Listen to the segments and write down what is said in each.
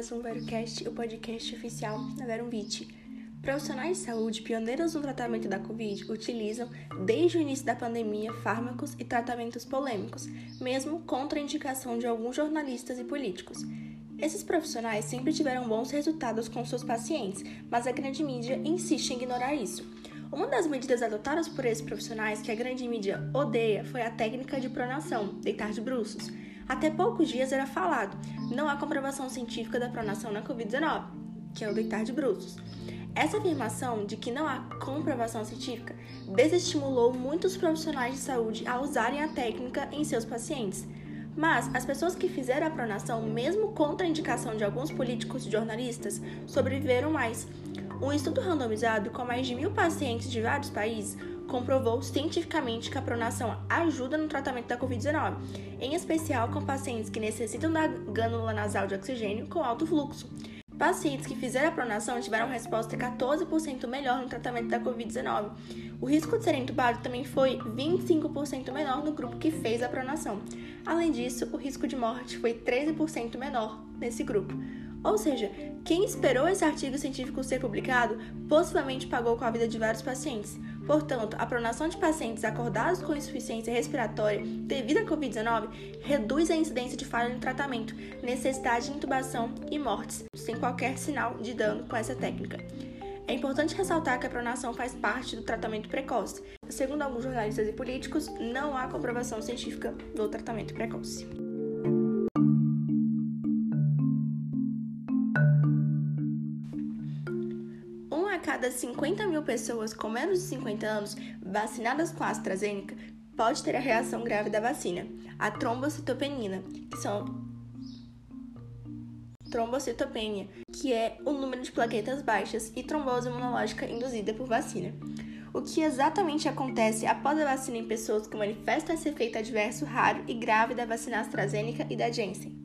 mais um VeroCast, o podcast oficial da Verumvit. Profissionais de saúde pioneiros no tratamento da Covid utilizam, desde o início da pandemia, fármacos e tratamentos polêmicos, mesmo contra a indicação de alguns jornalistas e políticos. Esses profissionais sempre tiveram bons resultados com seus pacientes, mas a grande mídia insiste em ignorar isso. Uma das medidas adotadas por esses profissionais que a grande mídia odeia foi a técnica de pronação, deitar de bruços. Até poucos dias era falado, não há comprovação científica da pronação na Covid-19, que é o deitar de bruços. Essa afirmação de que não há comprovação científica desestimulou muitos profissionais de saúde a usarem a técnica em seus pacientes. Mas as pessoas que fizeram a pronação, mesmo contra a indicação de alguns políticos e jornalistas, sobreviveram mais. Um estudo randomizado com mais de mil pacientes de vários países comprovou cientificamente que a pronação ajuda no tratamento da Covid-19, em especial com pacientes que necessitam da gânula nasal de oxigênio com alto fluxo. Pacientes que fizeram a pronação tiveram resposta 14% melhor no tratamento da Covid-19. O risco de ser entubado também foi 25% menor no grupo que fez a pronação. Além disso, o risco de morte foi 13% menor nesse grupo. Ou seja, quem esperou esse artigo científico ser publicado possivelmente pagou com a vida de vários pacientes. Portanto, a pronação de pacientes acordados com insuficiência respiratória devido à Covid-19 reduz a incidência de falha no tratamento, necessidade de intubação e mortes, sem qualquer sinal de dano com essa técnica. É importante ressaltar que a pronação faz parte do tratamento precoce. Segundo alguns jornalistas e políticos, não há comprovação científica do tratamento precoce. Cada 50 mil pessoas com menos de 50 anos vacinadas com a AstraZeneca pode ter a reação grave da vacina, a trombocitopenia, que são trombocitopenia, que é o número de plaquetas baixas e trombose imunológica induzida por vacina. O que exatamente acontece após a vacina em pessoas que manifestam esse efeito adverso raro e grave da vacina AstraZeneca e da Janssen?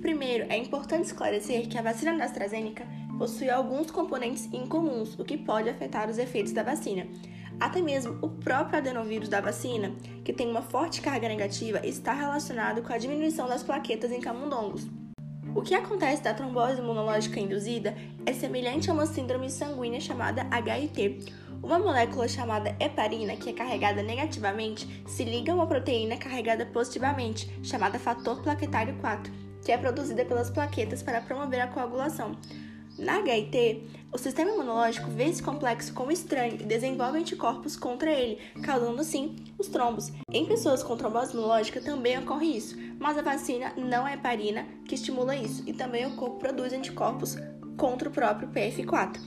Primeiro, é importante esclarecer que a vacina da AstraZeneca possui alguns componentes incomuns, o que pode afetar os efeitos da vacina. Até mesmo o próprio adenovírus da vacina, que tem uma forte carga negativa, está relacionado com a diminuição das plaquetas em camundongos. O que acontece da trombose imunológica induzida é semelhante a uma síndrome sanguínea chamada HIT. Uma molécula chamada heparina, que é carregada negativamente, se liga a uma proteína carregada positivamente, chamada fator plaquetário 4, que é produzida pelas plaquetas para promover a coagulação. Na HIT, o sistema imunológico vê esse complexo como estranho e desenvolve anticorpos contra ele, causando assim os trombos. Em pessoas com trombose imunológica também ocorre isso, mas a vacina não é heparina que estimula isso e também o corpo produz anticorpos contra o próprio PF4.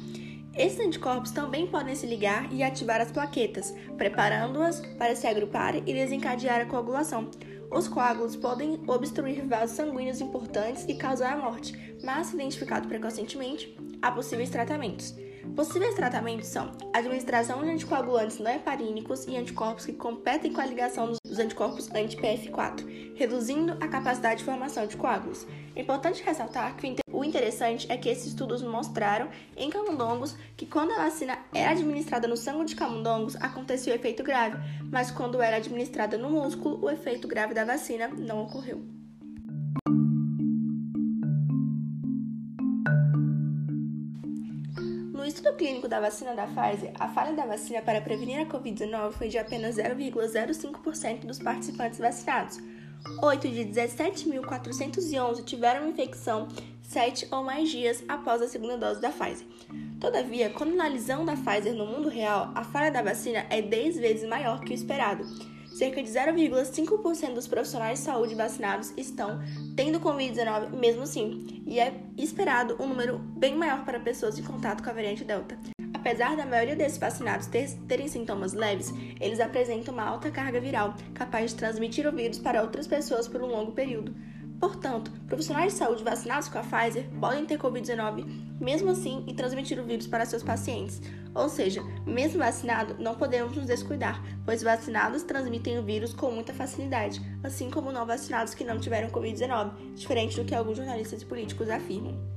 Esses anticorpos também podem se ligar e ativar as plaquetas, preparando-as para se agruparem e desencadear a coagulação. Os coágulos podem obstruir vasos sanguíneos importantes e causar a morte, mas, se identificado precocemente, há possíveis tratamentos. Possíveis tratamentos são administração de anticoagulantes não heparínicos e anticorpos que competem com a ligação dos anticorpos anti-PF4, reduzindo a capacidade de formação de coágulos. É importante ressaltar que o interessante é que esses estudos mostraram em camundongos que quando a vacina era administrada no sangue de camundongos acontecia o efeito grave, mas quando era administrada no músculo, o efeito grave da vacina não ocorreu. No estudo clínico da vacina da Pfizer, a falha da vacina para prevenir a Covid-19 foi de apenas 0,05% dos participantes vacinados. 8 de 17.411 tiveram infecção 7 ou mais dias após a segunda dose da Pfizer. Todavia, quando analisamos da Pfizer no mundo real, a falha da vacina é 10 vezes maior que o esperado. Cerca de 0,5% dos profissionais de saúde vacinados estão tendo Covid-19 mesmo assim, e é esperado um número bem maior para pessoas em contato com a variante Delta. Apesar da maioria desses vacinados ter, terem sintomas leves, eles apresentam uma alta carga viral, capaz de transmitir o vírus para outras pessoas por um longo período. Portanto, profissionais de saúde vacinados com a Pfizer podem ter Covid-19 mesmo assim e transmitir o vírus para seus pacientes. Ou seja, mesmo vacinado, não podemos nos descuidar, pois vacinados transmitem o vírus com muita facilidade, assim como não vacinados que não tiveram Covid-19, diferente do que alguns jornalistas e políticos afirmam.